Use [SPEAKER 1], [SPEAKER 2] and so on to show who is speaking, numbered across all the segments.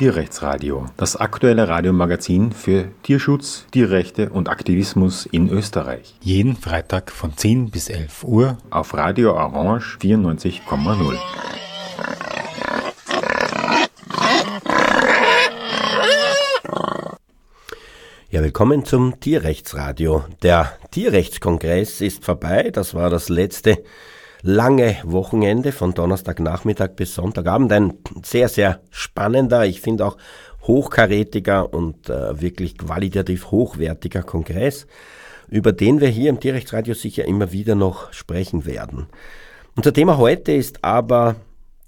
[SPEAKER 1] Tierrechtsradio, das aktuelle Radiomagazin für Tierschutz, Tierrechte und Aktivismus in Österreich.
[SPEAKER 2] Jeden Freitag von 10 bis 11 Uhr
[SPEAKER 1] auf Radio Orange 94,0.
[SPEAKER 3] Ja, willkommen zum Tierrechtsradio. Der Tierrechtskongress ist vorbei. Das war das letzte lange Wochenende von Donnerstagnachmittag bis Sonntagabend. Ein sehr, sehr spannender, ich finde auch hochkarätiger und äh, wirklich qualitativ hochwertiger Kongress, über den wir hier im Tierrechtsradio sicher immer wieder noch sprechen werden. Unser Thema heute ist aber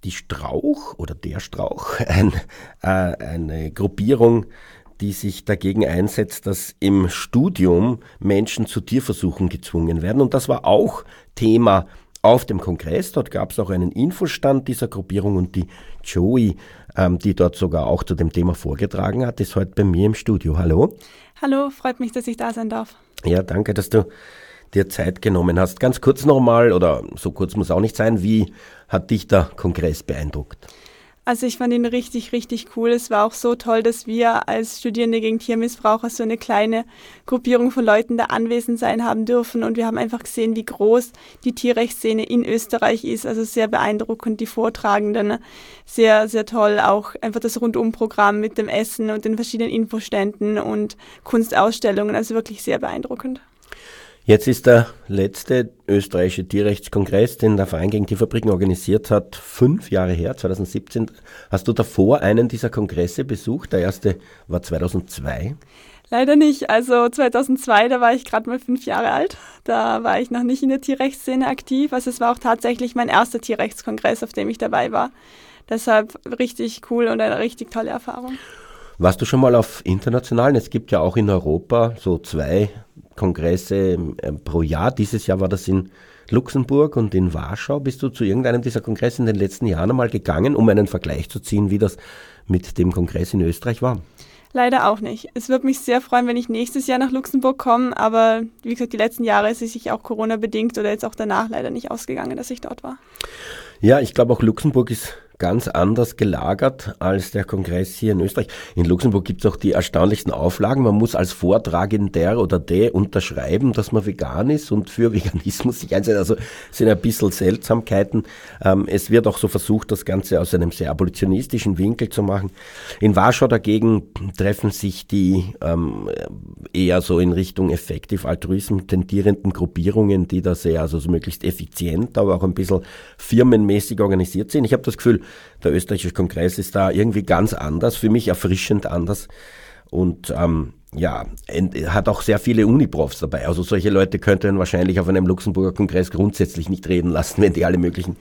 [SPEAKER 3] die Strauch oder der Strauch, ein, äh, eine Gruppierung, die sich dagegen einsetzt, dass im Studium Menschen zu Tierversuchen gezwungen werden. Und das war auch Thema auf dem Kongress. Dort gab es auch einen Infostand dieser Gruppierung und die Joey, ähm, die dort sogar auch zu dem Thema vorgetragen hat, ist heute bei mir im Studio. Hallo.
[SPEAKER 4] Hallo, freut mich, dass ich da sein darf.
[SPEAKER 3] Ja, danke, dass du dir Zeit genommen hast. Ganz kurz nochmal, oder so kurz muss auch nicht sein, wie hat dich der Kongress beeindruckt?
[SPEAKER 4] Also ich fand ihn richtig, richtig cool. Es war auch so toll, dass wir als Studierende gegen Tiermissbrauch so eine kleine Gruppierung von Leuten da anwesend sein haben dürfen. Und wir haben einfach gesehen, wie groß die Tierrechtsszene in Österreich ist. Also sehr beeindruckend, die Vortragenden. Sehr, sehr toll. Auch einfach das Rundumprogramm mit dem Essen und den verschiedenen Infoständen und Kunstausstellungen. Also wirklich sehr beeindruckend.
[SPEAKER 3] Jetzt ist der letzte österreichische Tierrechtskongress, den der Verein gegen Tierfabriken organisiert hat, fünf Jahre her, 2017. Hast du davor einen dieser Kongresse besucht? Der erste war 2002.
[SPEAKER 4] Leider nicht. Also 2002, da war ich gerade mal fünf Jahre alt. Da war ich noch nicht in der Tierrechtsszene aktiv. Also es war auch tatsächlich mein erster Tierrechtskongress, auf dem ich dabei war. Deshalb richtig cool und eine richtig tolle Erfahrung.
[SPEAKER 3] Warst du schon mal auf internationalen? Es gibt ja auch in Europa so zwei Kongresse ähm, pro Jahr. Dieses Jahr war das in Luxemburg und in Warschau. Bist du zu irgendeinem dieser Kongresse in den letzten Jahren einmal gegangen, um einen Vergleich zu ziehen, wie das mit dem Kongress in Österreich war?
[SPEAKER 4] Leider auch nicht. Es würde mich sehr freuen, wenn ich nächstes Jahr nach Luxemburg komme, aber wie gesagt, die letzten Jahre ist es sich auch Corona-bedingt oder jetzt auch danach leider nicht ausgegangen, dass ich dort war.
[SPEAKER 3] Ja, ich glaube auch Luxemburg ist ganz anders gelagert als der Kongress hier in Österreich. In Luxemburg gibt es auch die erstaunlichsten Auflagen. Man muss als Vortragender oder der unterschreiben, dass man vegan ist und für Veganismus sich einsetzt. Also sind ein bisschen Seltsamkeiten. Ähm, es wird auch so versucht, das Ganze aus einem sehr abolitionistischen Winkel zu machen. In Warschau dagegen treffen sich die ähm, eher so in Richtung Effective Altruism tendierenden Gruppierungen, die da sehr, also so möglichst effizient, aber auch ein bisschen firmenmäßig organisiert sind. Ich habe das Gefühl, der österreichische Kongress ist da irgendwie ganz anders, für mich erfrischend anders. Und ähm, ja, hat auch sehr viele Uniprofs dabei. Also solche Leute könnten wahrscheinlich auf einem Luxemburger Kongress grundsätzlich nicht reden lassen, wenn die alle möglichen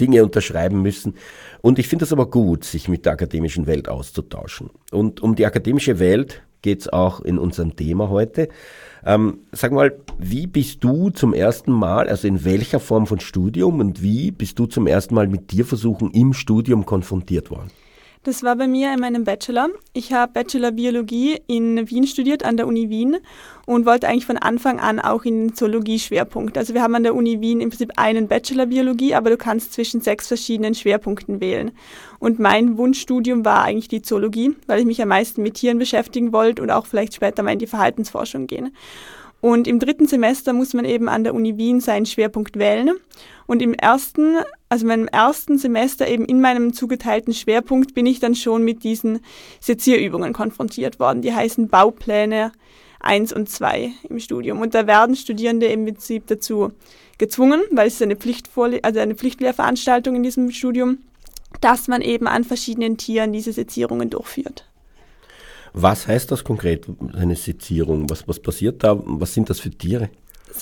[SPEAKER 3] Dinge unterschreiben müssen. Und ich finde es aber gut, sich mit der akademischen Welt auszutauschen. Und um die akademische Welt geht es auch in unserem Thema heute. Ähm, sag mal, wie bist du zum ersten Mal, also in welcher Form von Studium und wie bist du zum ersten Mal mit Tierversuchen im Studium konfrontiert worden?
[SPEAKER 4] Das war bei mir in meinem Bachelor. Ich habe Bachelor Biologie in Wien studiert, an der Uni Wien und wollte eigentlich von Anfang an auch in den Zoologie-Schwerpunkt. Also wir haben an der Uni Wien im Prinzip einen Bachelor Biologie, aber du kannst zwischen sechs verschiedenen Schwerpunkten wählen. Und mein Wunschstudium war eigentlich die Zoologie, weil ich mich am meisten mit Tieren beschäftigen wollte und auch vielleicht später mal in die Verhaltensforschung gehen. Und im dritten Semester muss man eben an der Uni Wien seinen Schwerpunkt wählen. Und im ersten, also meinem ersten Semester eben in meinem zugeteilten Schwerpunkt bin ich dann schon mit diesen Sezierübungen konfrontiert worden. Die heißen Baupläne 1 und 2 im Studium. Und da werden Studierende im Prinzip dazu gezwungen, weil es eine, Pflichtvorle also eine Pflichtlehrveranstaltung in diesem Studium, dass man eben an verschiedenen Tieren diese Sezierungen durchführt.
[SPEAKER 3] Was heißt das konkret, eine Sezierung? Was, was passiert da? Was sind das für Tiere?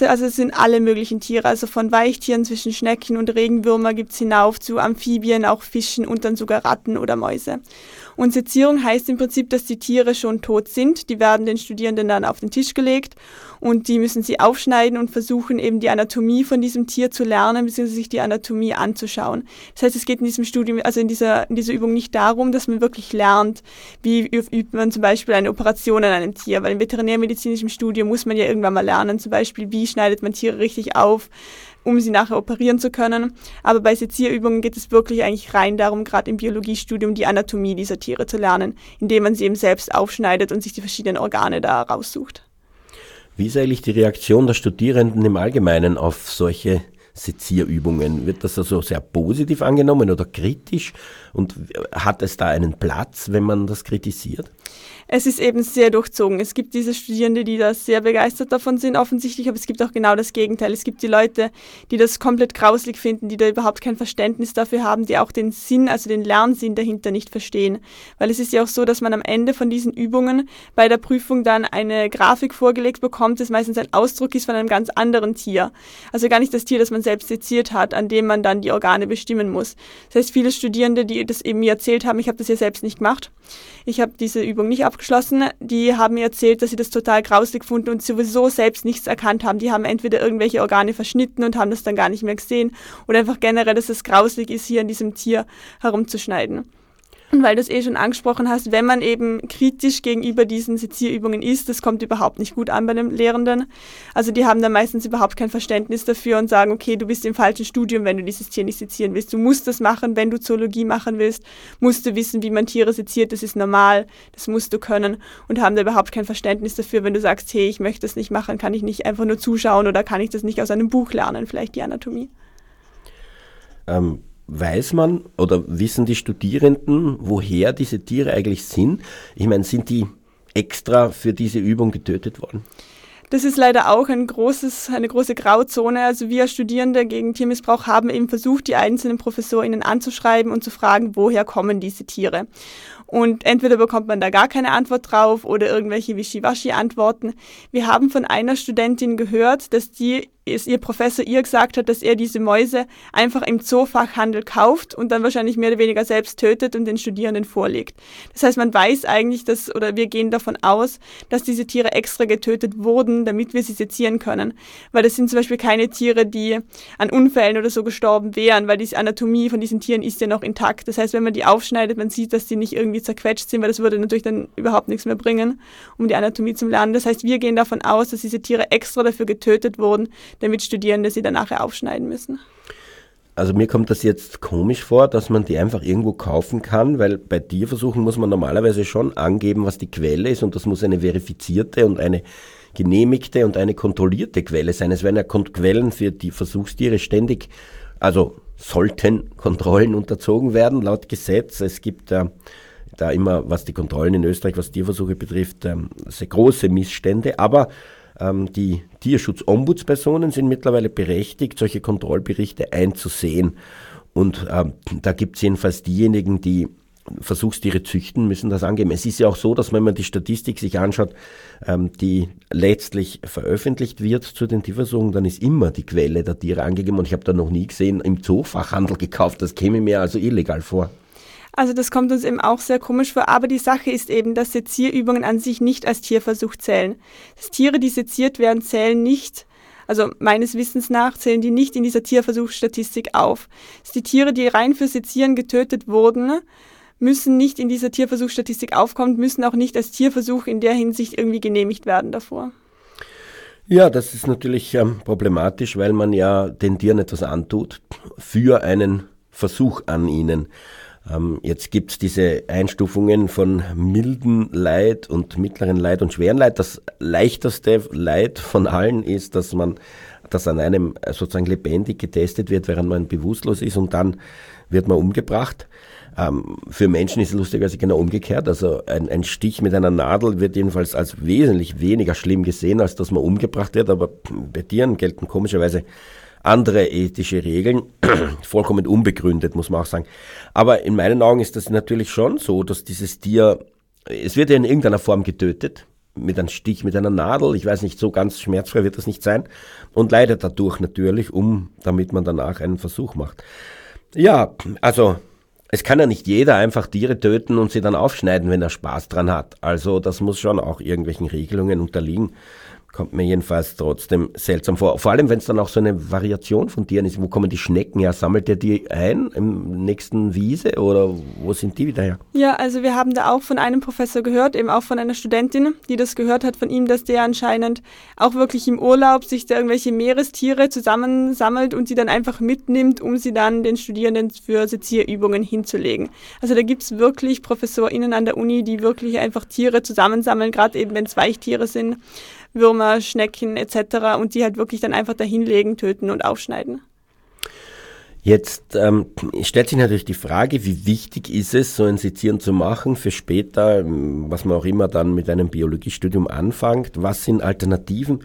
[SPEAKER 4] Also es sind alle möglichen Tiere, also von Weichtieren zwischen Schnecken und Regenwürmer gibt es hinauf zu Amphibien, auch Fischen und dann sogar Ratten oder Mäuse. Und Sezierung heißt im Prinzip, dass die Tiere schon tot sind. Die werden den Studierenden dann auf den Tisch gelegt und die müssen sie aufschneiden und versuchen eben die Anatomie von diesem Tier zu lernen, beziehungsweise sich die Anatomie anzuschauen. Das heißt, es geht in diesem Studium, also in dieser, in dieser Übung nicht darum, dass man wirklich lernt, wie übt man zum Beispiel eine Operation an einem Tier, weil im veterinärmedizinischen Studium muss man ja irgendwann mal lernen, zum Beispiel, wie schneidet man Tiere richtig auf, um sie nachher operieren zu können. Aber bei Sezierübungen geht es wirklich eigentlich rein darum, gerade im Biologiestudium die Anatomie dieser Tiere zu lernen, indem man sie eben selbst aufschneidet und sich die verschiedenen Organe da raussucht.
[SPEAKER 3] Wie ist eigentlich die Reaktion der Studierenden im Allgemeinen auf solche Sezierübungen? Wird das also sehr positiv angenommen oder kritisch? Und hat es da einen Platz, wenn man das kritisiert?
[SPEAKER 4] Es ist eben sehr durchzogen. Es gibt diese Studierende, die da sehr begeistert davon sind, offensichtlich, aber es gibt auch genau das Gegenteil. Es gibt die Leute, die das komplett grauslig finden, die da überhaupt kein Verständnis dafür haben, die auch den Sinn, also den Lernsinn dahinter nicht verstehen. Weil es ist ja auch so, dass man am Ende von diesen Übungen bei der Prüfung dann eine Grafik vorgelegt bekommt, das meistens ein Ausdruck ist von einem ganz anderen Tier. Also gar nicht das Tier, das man selbst seziert hat, an dem man dann die Organe bestimmen muss. Das heißt, viele Studierende, die das eben mir erzählt haben, ich habe das ja selbst nicht gemacht, ich habe diese Übung nicht abgeschlossen. Die haben mir erzählt, dass sie das total grausig gefunden und sowieso selbst nichts erkannt haben. Die haben entweder irgendwelche Organe verschnitten und haben das dann gar nicht mehr gesehen oder einfach generell, dass es grausig ist, hier an diesem Tier herumzuschneiden. Und weil du es eh schon angesprochen hast, wenn man eben kritisch gegenüber diesen Sezierübungen ist, das kommt überhaupt nicht gut an bei den Lehrenden. Also die haben dann meistens überhaupt kein Verständnis dafür und sagen, okay, du bist im falschen Studium, wenn du dieses Tier nicht sezieren willst. Du musst das machen, wenn du Zoologie machen willst, musst du wissen, wie man Tiere seziert, das ist normal, das musst du können und haben da überhaupt kein Verständnis dafür, wenn du sagst, hey, ich möchte das nicht machen, kann ich nicht einfach nur zuschauen oder kann ich das nicht aus einem Buch lernen, vielleicht die Anatomie.
[SPEAKER 3] Ähm weiß man oder wissen die Studierenden, woher diese Tiere eigentlich sind? Ich meine, sind die extra für diese Übung getötet worden?
[SPEAKER 4] Das ist leider auch ein großes, eine große Grauzone. Also wir Studierende gegen Tiermissbrauch haben eben versucht, die einzelnen ProfessorInnen anzuschreiben und zu fragen, woher kommen diese Tiere. Und entweder bekommt man da gar keine Antwort drauf oder irgendwelche Wischiwaschi-Antworten. Wir haben von einer Studentin gehört, dass die ist ihr Professor ihr gesagt hat, dass er diese Mäuse einfach im Zoofachhandel kauft und dann wahrscheinlich mehr oder weniger selbst tötet und den Studierenden vorlegt. Das heißt, man weiß eigentlich, dass, oder wir gehen davon aus, dass diese Tiere extra getötet wurden, damit wir sie sezieren können. Weil das sind zum Beispiel keine Tiere, die an Unfällen oder so gestorben wären, weil die Anatomie von diesen Tieren ist ja noch intakt. Das heißt, wenn man die aufschneidet, man sieht, dass sie nicht irgendwie zerquetscht sind, weil das würde natürlich dann überhaupt nichts mehr bringen, um die Anatomie zu lernen. Das heißt, wir gehen davon aus, dass diese Tiere extra dafür getötet wurden, damit Studierende sie dann nachher aufschneiden müssen.
[SPEAKER 3] Also mir kommt das jetzt komisch vor, dass man die einfach irgendwo kaufen kann, weil bei Tierversuchen muss man normalerweise schon angeben, was die Quelle ist und das muss eine verifizierte und eine genehmigte und eine kontrollierte Quelle sein. Es werden ja Quellen für die Versuchstiere ständig, also sollten Kontrollen unterzogen werden laut Gesetz. Es gibt äh, da immer, was die Kontrollen in Österreich, was Tierversuche betrifft, ähm, sehr große Missstände, aber ähm, die Tierschutzombudspersonen sind mittlerweile berechtigt, solche Kontrollberichte einzusehen. Und ähm, da gibt es jedenfalls diejenigen, die Versuchstiere züchten, müssen das angeben. Es ist ja auch so, dass wenn man die Statistik sich anschaut, die letztlich veröffentlicht wird zu den Tierversuchen, dann ist immer die Quelle der Tiere angegeben. Und ich habe da noch nie gesehen, im Zoofachhandel gekauft. Das käme mir also illegal vor.
[SPEAKER 4] Also das kommt uns eben auch sehr komisch vor, aber die Sache ist eben, dass Sezierübungen an sich nicht als Tierversuch zählen. Dass Tiere, die seziert werden, zählen nicht, also meines Wissens nach zählen die nicht in dieser Tierversuchsstatistik auf. Dass die Tiere, die rein für Sezieren getötet wurden, müssen nicht in dieser Tierversuchsstatistik aufkommen, müssen auch nicht als Tierversuch in der Hinsicht irgendwie genehmigt werden davor.
[SPEAKER 3] Ja, das ist natürlich ähm, problematisch, weil man ja den Tieren etwas antut für einen Versuch an ihnen. Ähm, jetzt gibt's diese Einstufungen von milden Leid und mittleren Leid und schweren Leid. Das leichteste Leid von allen ist, dass man, dass an einem sozusagen lebendig getestet wird, während man bewusstlos ist und dann wird man umgebracht. Ähm, für Menschen ist es lustigerweise genau umgekehrt. Also ein, ein, Stich mit einer Nadel wird jedenfalls als wesentlich weniger schlimm gesehen, als dass man umgebracht wird. Aber bei Tieren gelten komischerweise andere ethische Regeln, vollkommen unbegründet, muss man auch sagen. Aber in meinen Augen ist das natürlich schon so, dass dieses Tier, es wird ja in irgendeiner Form getötet, mit einem Stich, mit einer Nadel, ich weiß nicht, so ganz schmerzfrei wird das nicht sein, und leidet dadurch natürlich um, damit man danach einen Versuch macht. Ja, also es kann ja nicht jeder einfach Tiere töten und sie dann aufschneiden, wenn er Spaß dran hat. Also das muss schon auch irgendwelchen Regelungen unterliegen. Kommt mir jedenfalls trotzdem seltsam vor. Vor allem, wenn es dann auch so eine Variation von Tieren ist. Wo kommen die Schnecken her? Sammelt ihr die ein im nächsten Wiese oder wo sind die wieder her?
[SPEAKER 4] Ja, also wir haben da auch von einem Professor gehört, eben auch von einer Studentin, die das gehört hat von ihm, dass der anscheinend auch wirklich im Urlaub sich da irgendwelche Meerestiere zusammensammelt und sie dann einfach mitnimmt, um sie dann den Studierenden für Sezierübungen hinzulegen. Also da gibt es wirklich ProfessorInnen an der Uni, die wirklich einfach Tiere zusammensammeln, gerade eben wenn es Weichtiere sind Würmer, Schnecken etc. und die halt wirklich dann einfach dahinlegen, töten und aufschneiden.
[SPEAKER 3] Jetzt ähm, stellt sich natürlich die Frage, wie wichtig ist es, so ein Sezieren zu machen für später, was man auch immer dann mit einem Biologiestudium anfängt. Was sind Alternativen?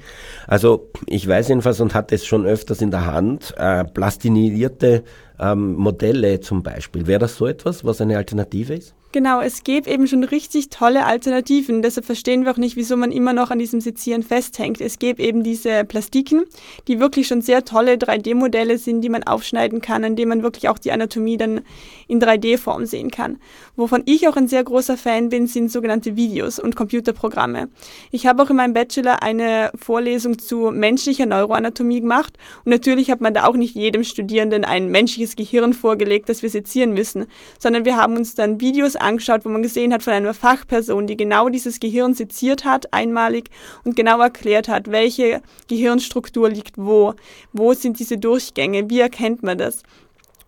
[SPEAKER 3] Also ich weiß jedenfalls und hatte es schon öfters in der Hand, äh, plastinierte ähm, Modelle zum Beispiel. Wäre das so etwas, was eine Alternative ist?
[SPEAKER 4] Genau, es gäbe eben schon richtig tolle Alternativen. Deshalb verstehen wir auch nicht, wieso man immer noch an diesem Sezieren festhängt. Es gäbe eben diese Plastiken, die wirklich schon sehr tolle 3D-Modelle sind, die man aufschneiden kann, an denen man wirklich auch die Anatomie dann in 3D-Form sehen kann. Wovon ich auch ein sehr großer Fan bin, sind sogenannte Videos und Computerprogramme. Ich habe auch in meinem Bachelor eine Vorlesung zu menschlicher Neuroanatomie gemacht und natürlich hat man da auch nicht jedem Studierenden ein menschliches Gehirn vorgelegt, das wir sezieren müssen, sondern wir haben uns dann Videos angeschaut, wo man gesehen hat von einer Fachperson, die genau dieses Gehirn seziert hat, einmalig und genau erklärt hat, welche Gehirnstruktur liegt wo, wo sind diese Durchgänge, wie erkennt man das.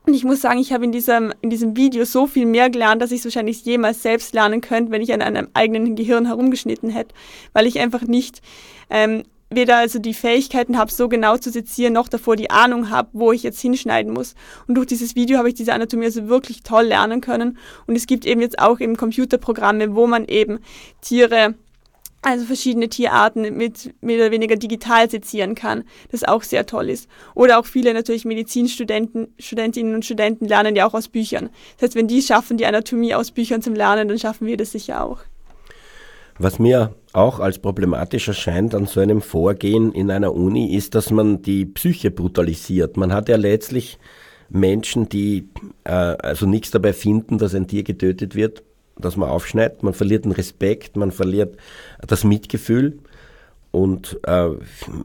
[SPEAKER 4] Und ich muss sagen, ich habe in diesem, in diesem Video so viel mehr gelernt, dass ich es wahrscheinlich jemals selbst lernen könnte, wenn ich an einem eigenen Gehirn herumgeschnitten hätte, weil ich einfach nicht ähm, weder also die Fähigkeiten habe, so genau zu sezieren, noch davor die Ahnung habe, wo ich jetzt hinschneiden muss. Und durch dieses Video habe ich diese Anatomie also wirklich toll lernen können. Und es gibt eben jetzt auch eben Computerprogramme, wo man eben Tiere also verschiedene Tierarten mit mehr oder weniger digital sezieren kann, das auch sehr toll ist. Oder auch viele natürlich Medizinstudenten, Studentinnen und Studenten lernen ja auch aus Büchern. Das heißt, wenn die schaffen, die Anatomie aus Büchern zum Lernen, dann schaffen wir das sicher auch.
[SPEAKER 3] Was mir auch als problematisch erscheint an so einem Vorgehen in einer Uni, ist, dass man die Psyche brutalisiert. Man hat ja letztlich Menschen, die äh, also nichts dabei finden, dass ein Tier getötet wird, dass man aufschneidet. Man verliert den Respekt, man verliert das Mitgefühl. Und äh,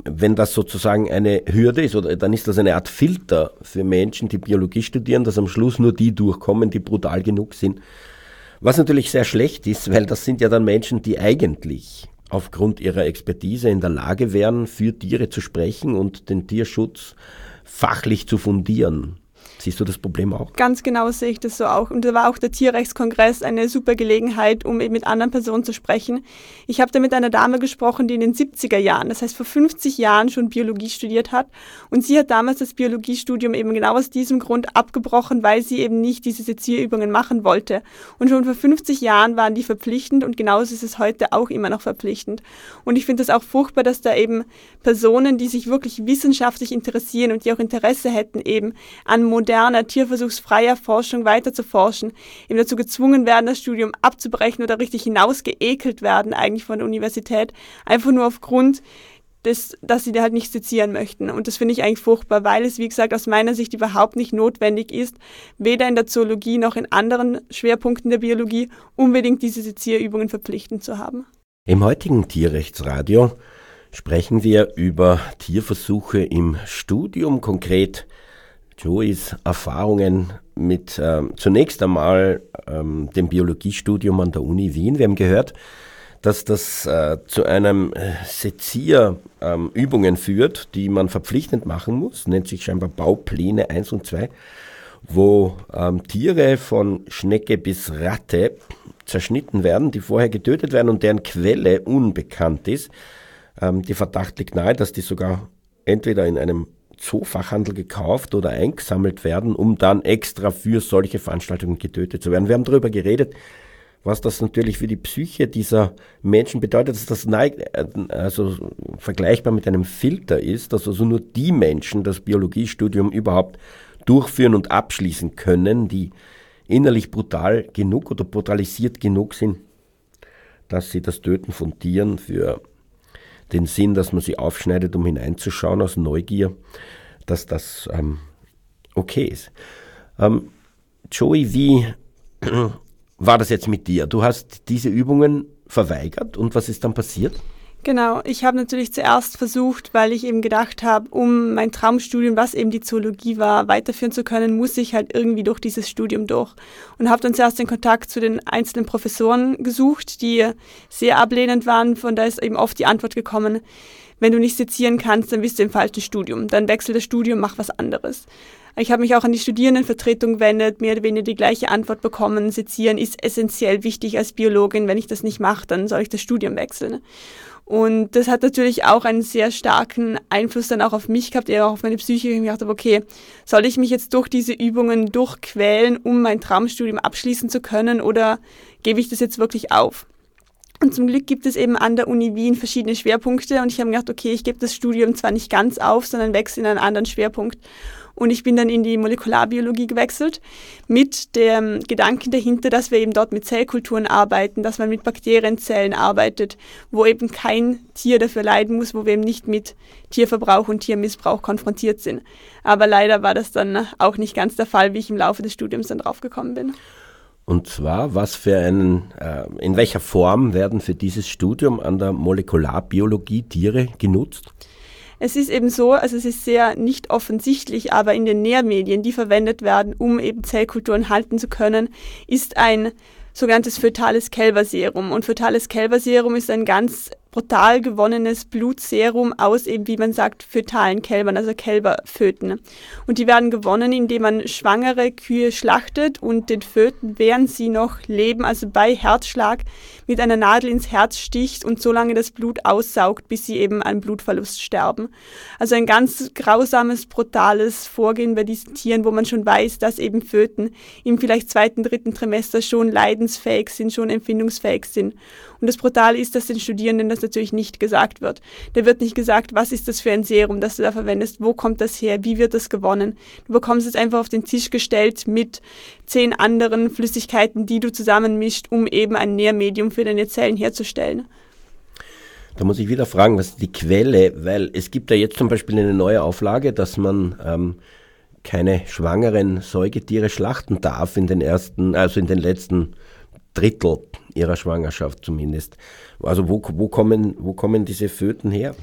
[SPEAKER 3] wenn das sozusagen eine Hürde ist, oder dann ist das eine Art Filter für Menschen, die Biologie studieren, dass am Schluss nur die durchkommen, die brutal genug sind, was natürlich sehr schlecht ist, weil das sind ja dann Menschen, die eigentlich aufgrund ihrer Expertise in der Lage wären, für Tiere zu sprechen und den Tierschutz fachlich zu fundieren. Siehst du das Problem auch?
[SPEAKER 4] Ganz genau sehe ich das so auch. Und da war auch der Tierrechtskongress eine super Gelegenheit, um eben mit anderen Personen zu sprechen. Ich habe da mit einer Dame gesprochen, die in den 70er Jahren, das heißt vor 50 Jahren schon Biologie studiert hat. Und sie hat damals das Biologiestudium eben genau aus diesem Grund abgebrochen, weil sie eben nicht diese Sezierübungen machen wollte. Und schon vor 50 Jahren waren die verpflichtend und genauso ist es heute auch immer noch verpflichtend. Und ich finde das auch furchtbar, dass da eben Personen, die sich wirklich wissenschaftlich interessieren und die auch Interesse hätten eben an modernen moderner, tierversuchsfreier Forschung weiter zu forschen, eben dazu gezwungen werden, das Studium abzubrechen oder richtig hinausgeekelt werden eigentlich von der Universität, einfach nur aufgrund des, dass sie halt nicht sezieren möchten. Und das finde ich eigentlich furchtbar, weil es, wie gesagt, aus meiner Sicht überhaupt nicht notwendig ist, weder in der Zoologie noch in anderen Schwerpunkten der Biologie unbedingt diese Sezierübungen verpflichtend zu haben.
[SPEAKER 3] Im heutigen Tierrechtsradio sprechen wir über Tierversuche im Studium, konkret Joeys Erfahrungen mit ähm, zunächst einmal ähm, dem Biologiestudium an der Uni Wien. Wir haben gehört, dass das äh, zu einem äh, Sezierübungen ähm, führt, die man verpflichtend machen muss, nennt sich scheinbar Baupläne 1 und 2, wo ähm, Tiere von Schnecke bis Ratte zerschnitten werden, die vorher getötet werden und deren Quelle unbekannt ist. Ähm, die Verdacht liegt nahe, dass die sogar entweder in einem Zoofachhandel gekauft oder eingesammelt werden, um dann extra für solche Veranstaltungen getötet zu werden. Wir haben darüber geredet, was das natürlich für die Psyche dieser Menschen bedeutet, dass das also vergleichbar mit einem Filter ist, dass also nur die Menschen das Biologiestudium überhaupt durchführen und abschließen können, die innerlich brutal genug oder brutalisiert genug sind, dass sie das Töten von Tieren für den Sinn, dass man sie aufschneidet, um hineinzuschauen aus Neugier, dass das ähm, okay ist. Ähm, Joey, wie war das jetzt mit dir? Du hast diese Übungen verweigert und was ist dann passiert?
[SPEAKER 4] Genau, ich habe natürlich zuerst versucht, weil ich eben gedacht habe, um mein Traumstudium, was eben die Zoologie war, weiterführen zu können, muss ich halt irgendwie durch dieses Studium durch. Und habe dann zuerst den Kontakt zu den einzelnen Professoren gesucht, die sehr ablehnend waren. Von da ist eben oft die Antwort gekommen, wenn du nicht sezieren kannst, dann bist du im falschen Studium. Dann wechsel das Studium, mach was anderes. Ich habe mich auch an die Studierendenvertretung gewendet, mehr oder weniger die gleiche Antwort bekommen. Sezieren ist essentiell wichtig als Biologin. Wenn ich das nicht mache, dann soll ich das Studium wechseln. Und das hat natürlich auch einen sehr starken Einfluss dann auch auf mich gehabt, eher auch auf meine Psyche. Ich gedacht habe, okay, soll ich mich jetzt durch diese Übungen durchquälen, um mein Traumstudium abschließen zu können oder gebe ich das jetzt wirklich auf? Und zum Glück gibt es eben an der Uni Wien verschiedene Schwerpunkte und ich habe mir gedacht, okay, ich gebe das Studium zwar nicht ganz auf, sondern wechsle in einen anderen Schwerpunkt. Und ich bin dann in die Molekularbiologie gewechselt mit dem Gedanken dahinter, dass wir eben dort mit Zellkulturen arbeiten, dass man mit Bakterienzellen arbeitet, wo eben kein Tier dafür leiden muss, wo wir eben nicht mit Tierverbrauch und Tiermissbrauch konfrontiert sind. Aber leider war das dann auch nicht ganz der Fall, wie ich im Laufe des Studiums dann draufgekommen bin.
[SPEAKER 3] Und zwar, was für einen, äh, in welcher Form werden für dieses Studium an der Molekularbiologie Tiere genutzt?
[SPEAKER 4] Es ist eben so, also es ist sehr nicht offensichtlich, aber in den Nährmedien, die verwendet werden, um eben Zellkulturen halten zu können, ist ein sogenanntes fötales Kälberserum. Und fötales Kälberserum ist ein ganz brutal gewonnenes Blutserum aus eben, wie man sagt, fötalen Kälbern, also Kälberföten. Und die werden gewonnen, indem man schwangere Kühe schlachtet und den Föten, während sie noch leben, also bei Herzschlag, mit einer Nadel ins Herz sticht und so lange das Blut aussaugt, bis sie eben an Blutverlust sterben. Also ein ganz grausames, brutales Vorgehen bei diesen Tieren, wo man schon weiß, dass eben Föten im vielleicht zweiten, dritten Trimester schon leidensfähig sind, schon empfindungsfähig sind. Und das Brutale ist, dass den Studierenden das natürlich nicht gesagt wird. Da wird nicht gesagt, was ist das für ein Serum, das du da verwendest, wo kommt das her, wie wird das gewonnen. Du bekommst es einfach auf den Tisch gestellt mit zehn anderen Flüssigkeiten, die du zusammenmischt, um eben ein Nährmedium für deine Zellen herzustellen.
[SPEAKER 3] Da muss ich wieder fragen, was ist die Quelle? Weil es gibt ja jetzt zum Beispiel eine neue Auflage, dass man ähm, keine schwangeren Säugetiere schlachten darf in den ersten, also in den letzten Drittel ihrer Schwangerschaft zumindest. Also wo, wo, kommen, wo kommen diese Föten her?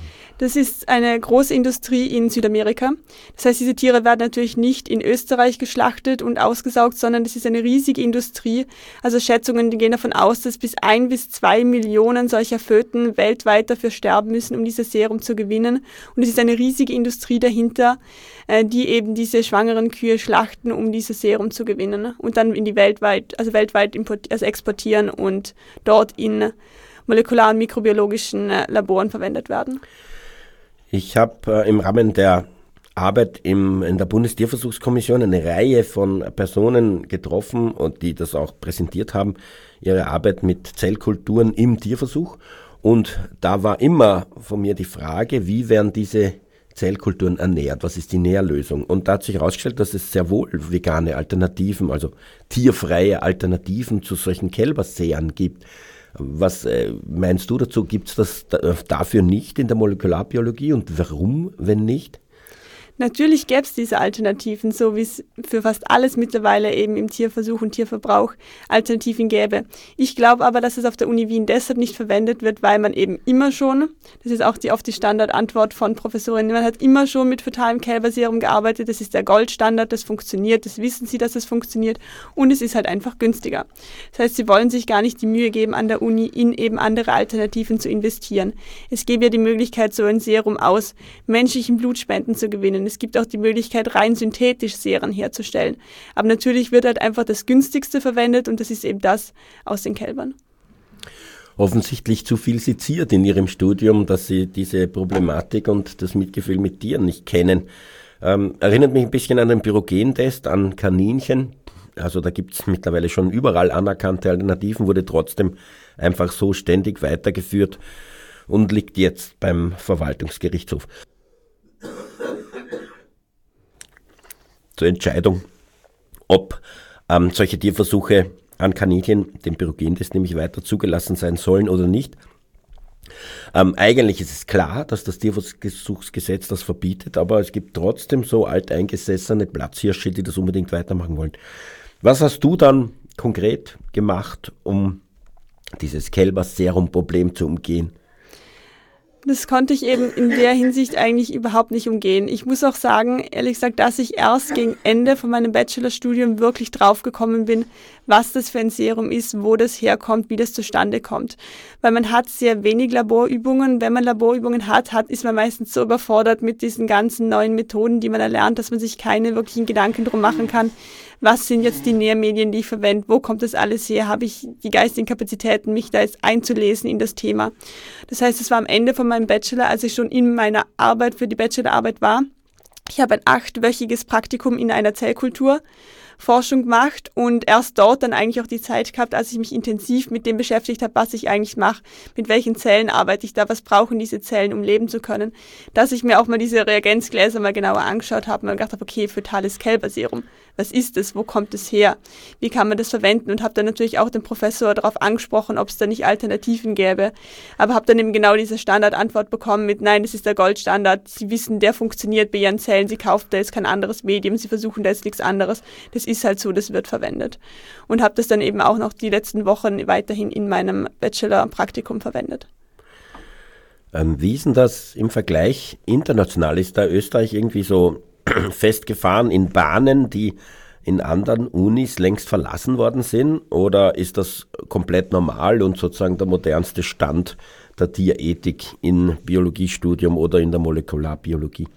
[SPEAKER 4] Das ist eine große Industrie in Südamerika. Das heißt, diese Tiere werden natürlich nicht in Österreich geschlachtet und ausgesaugt, sondern das ist eine riesige Industrie. Also Schätzungen die gehen davon aus, dass bis ein bis zwei Millionen solcher Föten weltweit dafür sterben müssen, um dieses Serum zu gewinnen. Und es ist eine riesige Industrie dahinter, äh, die eben diese schwangeren Kühe schlachten, um dieses Serum zu gewinnen und dann in die weltweit, also weltweit also exportieren und dort in molekularen mikrobiologischen äh, Laboren verwendet werden.
[SPEAKER 3] Ich habe äh, im Rahmen der Arbeit im, in der Bundestierversuchskommission eine Reihe von Personen getroffen und die das auch präsentiert haben, ihre Arbeit mit Zellkulturen im Tierversuch. Und da war immer von mir die Frage, wie werden diese Zellkulturen ernährt? Was ist die Nährlösung? Und da hat sich herausgestellt, dass es sehr wohl vegane Alternativen, also tierfreie Alternativen zu solchen Kälbersäern gibt. Was äh, meinst du dazu? Gibt es das dafür nicht in der Molekularbiologie und warum, wenn nicht?
[SPEAKER 4] Natürlich gäbe es diese Alternativen, so wie es für fast alles mittlerweile eben im Tierversuch und Tierverbrauch Alternativen gäbe. Ich glaube aber, dass es auf der Uni Wien deshalb nicht verwendet wird, weil man eben immer schon, das ist auch die, oft die Standardantwort von Professorinnen, man hat immer schon mit fetalem Kälberserum gearbeitet, das ist der Goldstandard, das funktioniert, das wissen sie, dass es funktioniert und es ist halt einfach günstiger. Das heißt, sie wollen sich gar nicht die Mühe geben, an der Uni in eben andere Alternativen zu investieren. Es gäbe ja die Möglichkeit, so ein Serum aus menschlichen Blutspenden zu gewinnen es gibt auch die Möglichkeit, rein synthetisch Serien herzustellen. Aber natürlich wird halt einfach das günstigste verwendet und das ist eben das aus den Kälbern
[SPEAKER 3] offensichtlich zu viel seziert in ihrem Studium, dass sie diese Problematik und das Mitgefühl mit Tieren nicht kennen. Ähm, erinnert mich ein bisschen an den Pyrogentest, an Kaninchen. Also da gibt es mittlerweile schon überall anerkannte Alternativen, wurde trotzdem einfach so ständig weitergeführt und liegt jetzt beim Verwaltungsgerichtshof. Zur Entscheidung, ob ähm, solche Tierversuche an Kaninchen, dem Pyrogendes nämlich weiter zugelassen sein sollen oder nicht. Ähm, eigentlich ist es klar, dass das Tierversuchsgesetz das verbietet, aber es gibt trotzdem so alteingesessene Platzhirsche, die das unbedingt weitermachen wollen. Was hast du dann konkret gemacht, um dieses Kälberserum-Problem zu umgehen?
[SPEAKER 4] Das konnte ich eben in der Hinsicht eigentlich überhaupt nicht umgehen. Ich muss auch sagen, ehrlich gesagt, dass ich erst gegen Ende von meinem Bachelorstudium wirklich draufgekommen bin, was das für ein Serum ist, wo das herkommt, wie das zustande kommt. Weil man hat sehr wenig Laborübungen. Wenn man Laborübungen hat, hat ist man meistens so überfordert mit diesen ganzen neuen Methoden, die man erlernt, dass man sich keine wirklichen Gedanken drum machen kann, was sind jetzt die Nährmedien, die ich verwende, wo kommt das alles her, habe ich die geistigen Kapazitäten, mich da jetzt einzulesen in das Thema. Das heißt, es war am Ende von meinem Bachelor, als ich schon in meiner Arbeit für die Bachelorarbeit war. Ich habe ein achtwöchiges Praktikum in einer Zellkultur Forschung gemacht und erst dort dann eigentlich auch die Zeit gehabt, als ich mich intensiv mit dem beschäftigt habe, was ich eigentlich mache, mit welchen Zellen arbeite ich da, was brauchen diese Zellen, um leben zu können, dass ich mir auch mal diese Reagenzgläser mal genauer angeschaut habe und gedacht habe, okay, fetales Kälberserum, was ist es, wo kommt es her, wie kann man das verwenden? Und habe dann natürlich auch den Professor darauf angesprochen, ob es da nicht Alternativen gäbe, aber habe dann eben genau diese Standardantwort bekommen mit, nein, das ist der Goldstandard, Sie wissen, der funktioniert bei Ihren Zellen, Sie kaufen da jetzt kein anderes Medium, Sie versuchen da jetzt nichts anderes, das ist halt so, das wird verwendet. Und habe das dann eben auch noch die letzten Wochen weiterhin in meinem Bachelor-Praktikum verwendet.
[SPEAKER 3] Ähm, wie ist denn das im Vergleich international? Ist da Österreich irgendwie so festgefahren in Bahnen, die in anderen Unis längst verlassen worden sind? Oder ist das komplett normal und sozusagen der modernste Stand der Tierethik im Biologiestudium oder in der Molekularbiologie?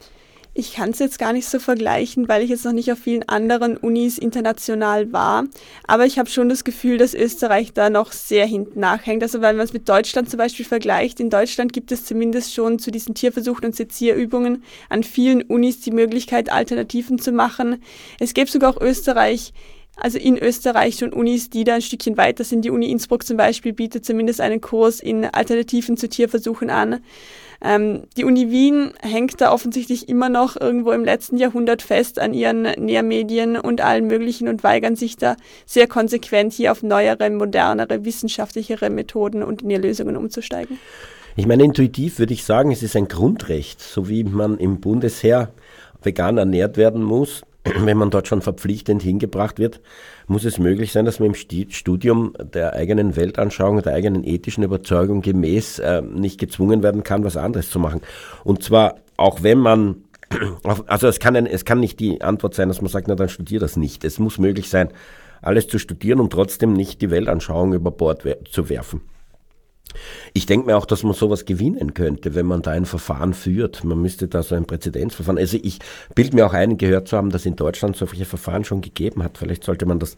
[SPEAKER 4] Ich kann es jetzt gar nicht so vergleichen, weil ich jetzt noch nicht auf vielen anderen Unis international war. Aber ich habe schon das Gefühl, dass Österreich da noch sehr hinten nachhängt. Also wenn man es mit Deutschland zum Beispiel vergleicht, in Deutschland gibt es zumindest schon zu diesen Tierversuchen und Sezierübungen an vielen Unis die Möglichkeit, Alternativen zu machen. Es gäbe sogar auch Österreich also in Österreich schon Unis, die da ein Stückchen weiter sind. Die Uni Innsbruck zum Beispiel bietet zumindest einen Kurs in Alternativen zu Tierversuchen an. Ähm, die Uni Wien hängt da offensichtlich immer noch irgendwo im letzten Jahrhundert fest an ihren Nährmedien und allen möglichen und weigern sich da sehr konsequent hier auf neuere, modernere, wissenschaftlichere Methoden und in ihre Lösungen umzusteigen.
[SPEAKER 3] Ich meine, intuitiv würde ich sagen, es ist ein Grundrecht, so wie man im Bundesheer vegan ernährt werden muss, wenn man dort schon verpflichtend hingebracht wird, muss es möglich sein, dass man im Studium der eigenen Weltanschauung, der eigenen ethischen Überzeugung gemäß äh, nicht gezwungen werden kann, was anderes zu machen. Und zwar auch wenn man, also es kann, ein, es kann nicht die Antwort sein, dass man sagt, na dann studier das nicht. Es muss möglich sein, alles zu studieren und trotzdem nicht die Weltanschauung über Bord zu werfen. Ich denke mir auch, dass man sowas gewinnen könnte, wenn man da ein Verfahren führt. Man müsste da so ein Präzedenzverfahren. Also ich bilde mir auch ein, gehört zu haben, dass in Deutschland solche Verfahren schon gegeben hat. Vielleicht sollte man das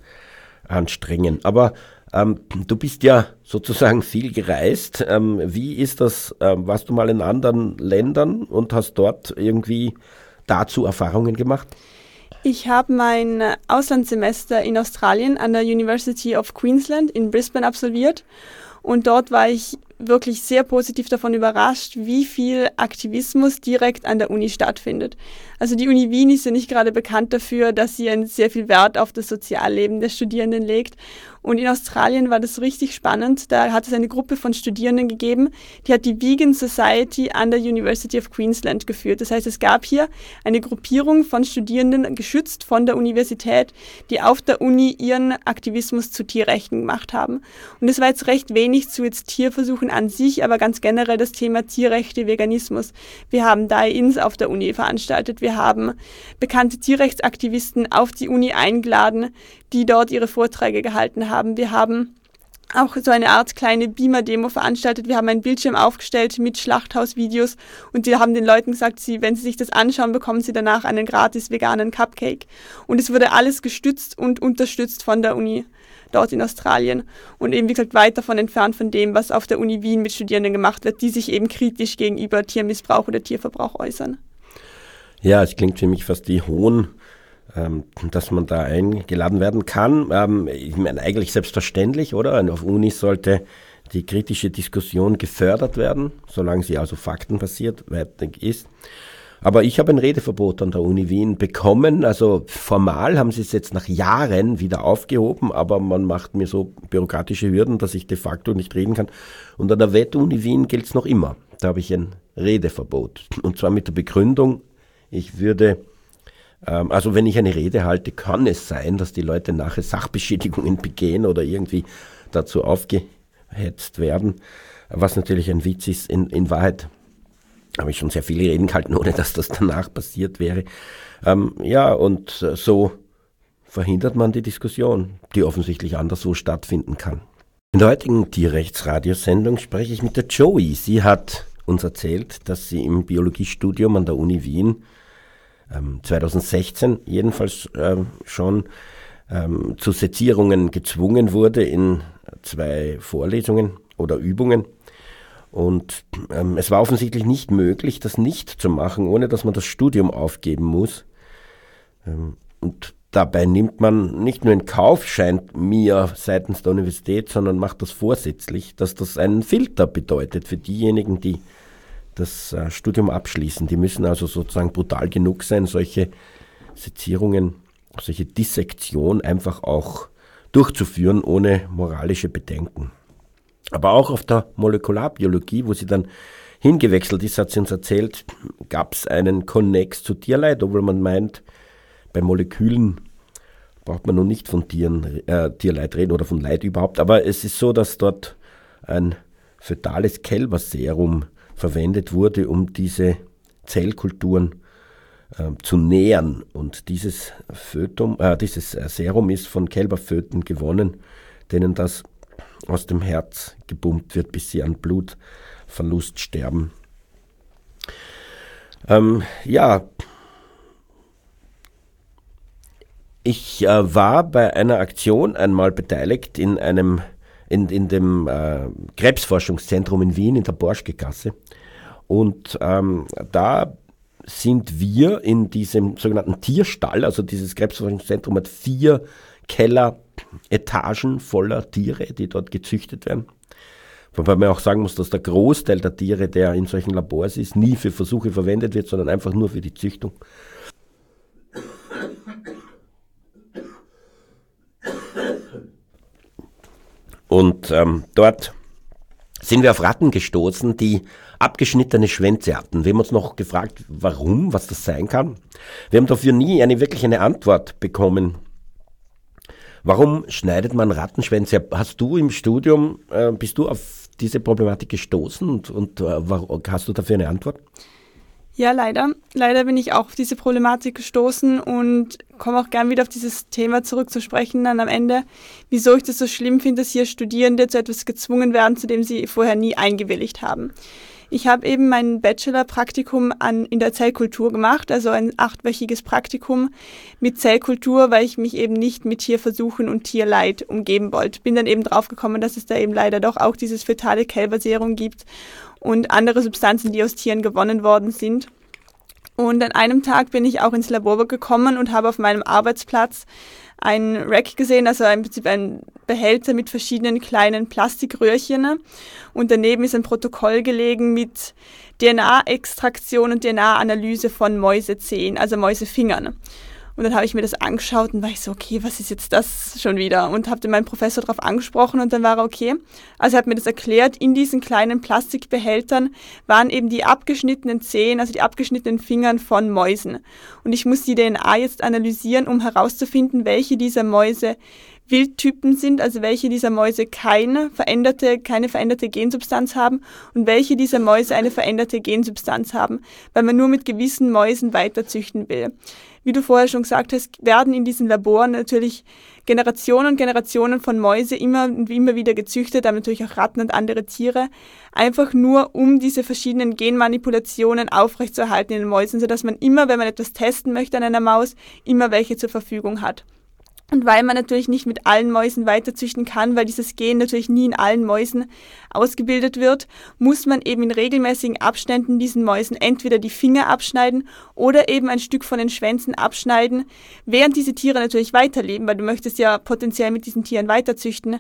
[SPEAKER 3] anstrengen. Aber ähm, du bist ja sozusagen viel gereist. Ähm, wie ist das? Ähm, warst du mal in anderen Ländern und hast dort irgendwie dazu Erfahrungen gemacht?
[SPEAKER 4] Ich habe mein Auslandssemester in Australien an der University of Queensland in Brisbane absolviert und dort war ich wirklich sehr positiv davon überrascht, wie viel Aktivismus direkt an der Uni stattfindet. Also die Uni Wien ist ja nicht gerade bekannt dafür, dass sie sehr viel Wert auf das Sozialleben der Studierenden legt. Und in Australien war das richtig spannend. Da hat es eine Gruppe von Studierenden gegeben, die hat die Vegan Society an der University of Queensland geführt. Das heißt, es gab hier eine Gruppierung von Studierenden, geschützt von der Universität, die auf der Uni ihren Aktivismus zu Tierrechten gemacht haben. Und es war jetzt recht wenig zu jetzt Tierversuchen an sich, aber ganz generell das Thema Tierrechte, Veganismus. Wir haben Die-Ins auf der Uni veranstaltet. Wir haben bekannte Tierrechtsaktivisten auf die Uni eingeladen, die dort ihre Vorträge gehalten haben. Wir haben auch so eine Art kleine Beamer-Demo veranstaltet. Wir haben einen Bildschirm aufgestellt mit Schlachthausvideos und die haben den Leuten gesagt, sie, wenn sie sich das anschauen, bekommen sie danach einen gratis veganen Cupcake. Und es wurde alles gestützt und unterstützt von der Uni dort in Australien und eben wie gesagt weit davon entfernt von dem, was auf der Uni Wien mit Studierenden gemacht wird, die sich eben kritisch gegenüber Tiermissbrauch oder Tierverbrauch äußern.
[SPEAKER 3] Ja, es klingt für mich fast wie Hohn, dass man da eingeladen werden kann. Ähm, ich meine, eigentlich selbstverständlich, oder? Auf Unis sollte die kritische Diskussion gefördert werden, solange sie also faktenbasiert ist. Aber ich habe ein Redeverbot an der Uni Wien bekommen. Also formal haben sie es jetzt nach Jahren wieder aufgehoben, aber man macht mir so bürokratische Hürden, dass ich de facto nicht reden kann. Und an der Wett-Uni Wien gilt es noch immer. Da habe ich ein Redeverbot. Und zwar mit der Begründung, ich würde, ähm, also wenn ich eine Rede halte, kann es sein, dass die Leute nachher Sachbeschädigungen begehen oder irgendwie dazu aufgehetzt werden. Was natürlich ein Witz ist. In, in Wahrheit habe ich schon sehr viele Reden gehalten, ohne dass das danach passiert wäre. Ähm, ja, und so verhindert man die Diskussion, die offensichtlich anderswo stattfinden kann. In der heutigen Tierrechtsradiosendung spreche ich mit der Joey. Sie hat uns erzählt, dass sie im Biologiestudium an der Uni Wien ähm, 2016 jedenfalls ähm, schon ähm, zu Sezierungen gezwungen wurde in zwei Vorlesungen oder Übungen. Und ähm, es war offensichtlich nicht möglich, das nicht zu machen, ohne dass man das Studium aufgeben muss. Ähm, und dabei nimmt man nicht nur in Kauf, scheint mir seitens der Universität, sondern macht das vorsätzlich, dass das einen Filter bedeutet für diejenigen, die das äh, Studium abschließen. Die müssen also sozusagen brutal genug sein, solche Sezierungen, solche Dissektion einfach auch durchzuführen, ohne moralische Bedenken. Aber auch auf der Molekularbiologie, wo sie dann hingewechselt ist, hat sie uns erzählt, gab es einen Konnex zu Tierleid, obwohl man meint, bei Molekülen braucht man nun nicht von Tieren, äh, Tierleid reden oder von Leid überhaupt. Aber es ist so, dass dort ein fötales Kälberserum verwendet wurde, um diese Zellkulturen äh, zu nähern. Und dieses, Fötum, äh, dieses äh, Serum ist von Kälberföten gewonnen, denen das aus dem Herz gepumpt wird, bis sie an Blutverlust sterben. Ähm, ja, ich äh, war bei einer Aktion einmal beteiligt in einem in, in dem äh, Krebsforschungszentrum in Wien in der Borschke-Gasse. Und ähm, da sind wir in diesem sogenannten Tierstall, also dieses Krebsforschungszentrum hat vier Kelleretagen voller Tiere, die dort gezüchtet werden. Wobei man auch sagen muss, dass der Großteil der Tiere, der in solchen Labors ist, nie für Versuche verwendet wird, sondern einfach nur für die Züchtung. Und ähm, dort sind wir auf Ratten gestoßen, die abgeschnittene Schwänze hatten. Wir haben uns noch gefragt, warum, was das sein kann. Wir haben dafür nie eine wirklich eine Antwort bekommen. Warum schneidet man Rattenschwänze ab? Hast du im Studium, äh, bist du auf diese Problematik gestoßen und, und äh, hast du dafür eine Antwort?
[SPEAKER 4] Ja, leider. Leider bin ich auch auf diese Problematik gestoßen und komme auch gern wieder auf dieses Thema zurückzusprechen dann am Ende, wieso ich das so schlimm finde, dass hier Studierende zu etwas gezwungen werden, zu dem sie vorher nie eingewilligt haben. Ich habe eben mein Bachelor-Praktikum an, in der Zellkultur gemacht, also ein achtwöchiges Praktikum mit Zellkultur, weil ich mich eben nicht mit Tierversuchen und Tierleid umgeben wollte. Bin dann eben draufgekommen, dass es da eben leider doch auch dieses fetale Kälberserum gibt und andere Substanzen, die aus Tieren gewonnen worden sind. Und an einem Tag bin ich auch ins Labor gekommen und habe auf meinem Arbeitsplatz ein Rack gesehen, also im Prinzip ein Behälter mit verschiedenen kleinen Plastikröhrchen. Und daneben ist ein Protokoll gelegen mit DNA-Extraktion und DNA-Analyse von Mäusezehen, also Mäusefingern. Und dann habe ich mir das angeschaut und war ich so, okay, was ist jetzt das schon wieder? Und habe meinen Professor darauf angesprochen und dann war er okay. Also er hat mir das erklärt, in diesen kleinen Plastikbehältern waren eben die abgeschnittenen Zehen, also die abgeschnittenen Fingern von Mäusen. Und ich muss die DNA jetzt analysieren, um herauszufinden, welche dieser Mäuse Wildtypen sind, also welche dieser Mäuse keine veränderte, keine veränderte Gensubstanz haben und welche dieser Mäuse eine veränderte Gensubstanz haben, weil man nur mit gewissen Mäusen weiterzüchten will wie du vorher schon gesagt hast, werden in diesen Laboren natürlich Generationen und Generationen von Mäuse immer und immer wieder gezüchtet, aber natürlich auch Ratten und andere Tiere, einfach nur um diese verschiedenen Genmanipulationen aufrechtzuerhalten in den Mäusen, sodass man immer, wenn man etwas testen möchte an einer Maus, immer welche zur Verfügung hat. Und weil man natürlich nicht mit allen Mäusen weiterzüchten kann, weil dieses Gen natürlich nie in allen Mäusen ausgebildet wird, muss man eben in regelmäßigen Abständen diesen Mäusen entweder die Finger abschneiden oder eben ein Stück von den Schwänzen abschneiden, während diese Tiere natürlich weiterleben, weil du möchtest ja potenziell mit diesen Tieren weiterzüchten.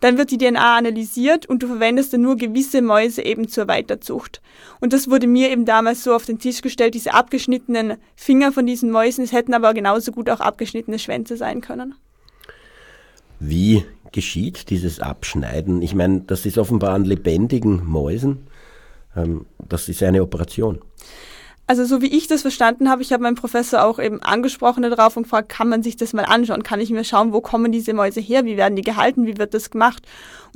[SPEAKER 4] Dann wird die DNA analysiert und du verwendest dann nur gewisse Mäuse eben zur Weiterzucht. Und das wurde mir eben damals so auf den Tisch gestellt, diese abgeschnittenen Finger von diesen Mäusen, es hätten aber genauso gut auch abgeschnittene Schwänze sein können.
[SPEAKER 3] Wie geschieht dieses Abschneiden? Ich meine, das ist offenbar an lebendigen Mäusen. Ähm, das ist eine Operation.
[SPEAKER 4] Also so wie ich das verstanden habe, ich habe meinen Professor auch eben angesprochen darauf und gefragt, kann man sich das mal anschauen? Kann ich mir schauen, wo kommen diese Mäuse her? Wie werden die gehalten? Wie wird das gemacht?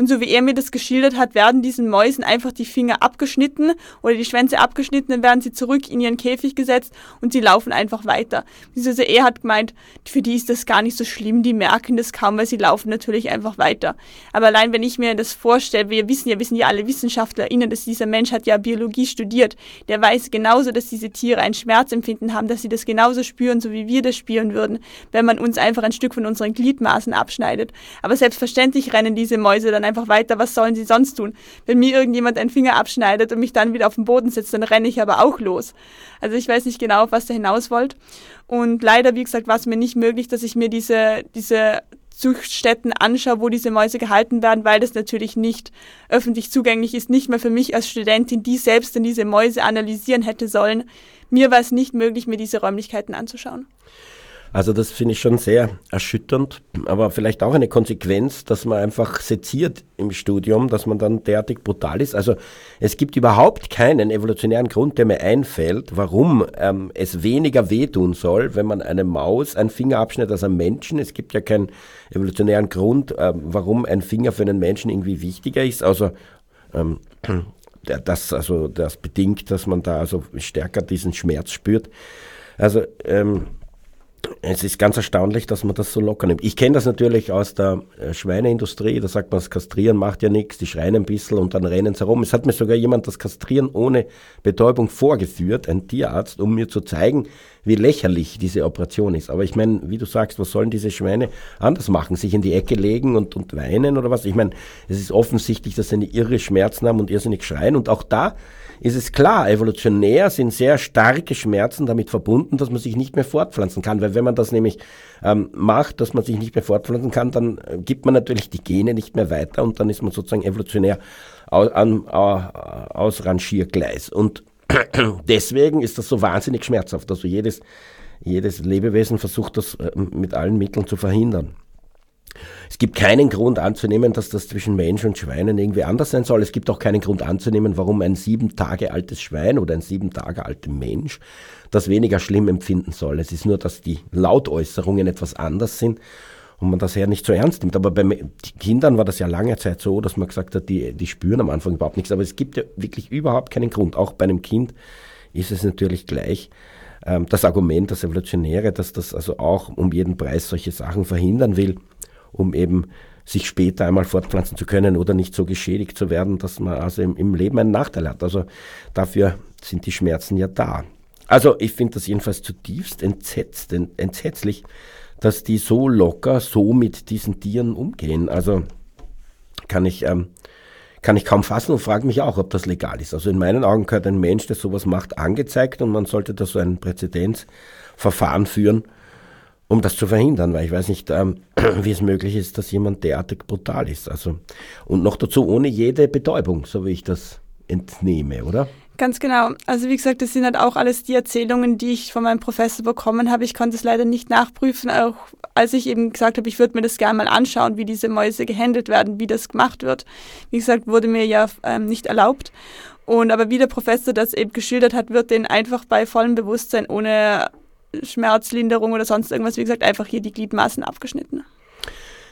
[SPEAKER 4] Und so wie er mir das geschildert hat, werden diesen Mäusen einfach die Finger abgeschnitten oder die Schwänze abgeschnitten, dann werden sie zurück in ihren Käfig gesetzt und sie laufen einfach weiter. Also er hat gemeint, für die ist das gar nicht so schlimm, die merken das kaum, weil sie laufen natürlich einfach weiter. Aber allein wenn ich mir das vorstelle, wir wissen ja, wir sind ja alle WissenschaftlerInnen, dass dieser Mensch hat ja Biologie studiert, der weiß genauso, dass diese Tiere ein Schmerzempfinden haben, dass sie das genauso spüren, so wie wir das spüren würden, wenn man uns einfach ein Stück von unseren Gliedmaßen abschneidet. Aber selbstverständlich rennen diese Mäuse dann einfach weiter, was sollen sie sonst tun? Wenn mir irgendjemand einen Finger abschneidet und mich dann wieder auf den Boden setzt, dann renne ich aber auch los. Also ich weiß nicht genau, auf was ihr hinaus wollt. Und leider, wie gesagt, war es mir nicht möglich, dass ich mir diese, diese Zuchtstätten anschaue, wo diese Mäuse gehalten werden, weil das natürlich nicht öffentlich zugänglich ist, nicht mehr für mich als Studentin, die selbst dann diese Mäuse analysieren hätte sollen. Mir war es nicht möglich, mir diese Räumlichkeiten anzuschauen.
[SPEAKER 3] Also das finde ich schon sehr erschütternd, aber vielleicht auch eine Konsequenz, dass man einfach seziert im Studium, dass man dann derartig brutal ist. Also es gibt überhaupt keinen evolutionären Grund, der mir einfällt, warum ähm, es weniger wehtun soll, wenn man eine Maus einen Finger abschneidet als einem Menschen. Es gibt ja keinen evolutionären Grund, ähm, warum ein Finger für einen Menschen irgendwie wichtiger ist, außer ähm, das, also das bedingt, dass man da also stärker diesen Schmerz spürt. Also ähm, es ist ganz erstaunlich, dass man das so locker nimmt. Ich kenne das natürlich aus der äh, Schweineindustrie. Da sagt man, das Kastrieren macht ja nichts, die schreien ein bisschen und dann rennen sie herum. Es hat mir sogar jemand das Kastrieren ohne Betäubung vorgeführt, ein Tierarzt, um mir zu zeigen, wie lächerlich diese Operation ist. Aber ich meine, wie du sagst, was sollen diese Schweine anders machen? Sich in die Ecke legen und, und weinen oder was? Ich meine, es ist offensichtlich, dass sie eine irre Schmerzen haben und irrsinnig schreien. Und auch da ist es klar, evolutionär sind sehr starke Schmerzen damit verbunden, dass man sich nicht mehr fortpflanzen kann. Weil wenn man das nämlich ähm, macht, dass man sich nicht mehr fortpflanzen kann, dann äh, gibt man natürlich die Gene nicht mehr weiter und dann ist man sozusagen evolutionär aus, an, aus Rangiergleis. Und deswegen ist das so wahnsinnig schmerzhaft. Also jedes, jedes Lebewesen versucht das äh, mit allen Mitteln zu verhindern. Es gibt keinen Grund anzunehmen, dass das zwischen Mensch und Schweinen irgendwie anders sein soll. Es gibt auch keinen Grund anzunehmen, warum ein sieben Tage altes Schwein oder ein sieben Tage alter Mensch das weniger schlimm empfinden soll. Es ist nur, dass die Lautäußerungen etwas anders sind und man das ja nicht so ernst nimmt. Aber bei Kindern war das ja lange Zeit so, dass man gesagt hat, die, die spüren am Anfang überhaupt nichts. Aber es gibt ja wirklich überhaupt keinen Grund. Auch bei einem Kind ist es natürlich gleich ähm, das Argument, das Evolutionäre, dass das also auch um jeden Preis solche Sachen verhindern will um eben sich später einmal fortpflanzen zu können oder nicht so geschädigt zu werden, dass man also im, im Leben einen Nachteil hat. Also dafür sind die Schmerzen ja da. Also ich finde das jedenfalls zutiefst entsetzt, entsetzlich, dass die so locker so mit diesen Tieren umgehen. Also kann ich, ähm, kann ich kaum fassen und frage mich auch, ob das legal ist. Also in meinen Augen gehört ein Mensch, der sowas macht, angezeigt und man sollte da so ein Präzedenzverfahren führen, um das zu verhindern, weil ich weiß nicht, ähm, wie es möglich ist, dass jemand derartig brutal ist. Also, und noch dazu ohne jede Betäubung, so wie ich das entnehme, oder?
[SPEAKER 4] Ganz genau. Also wie gesagt, das sind halt auch alles die Erzählungen, die ich von meinem Professor bekommen habe. Ich konnte es leider nicht nachprüfen, auch als ich eben gesagt habe, ich würde mir das gerne mal anschauen, wie diese Mäuse gehandelt werden, wie das gemacht wird. Wie gesagt, wurde mir ja ähm, nicht erlaubt. Und aber wie der Professor das eben geschildert hat, wird den einfach bei vollem Bewusstsein ohne Schmerzlinderung oder sonst irgendwas, wie gesagt, einfach hier die Gliedmaßen abgeschnitten.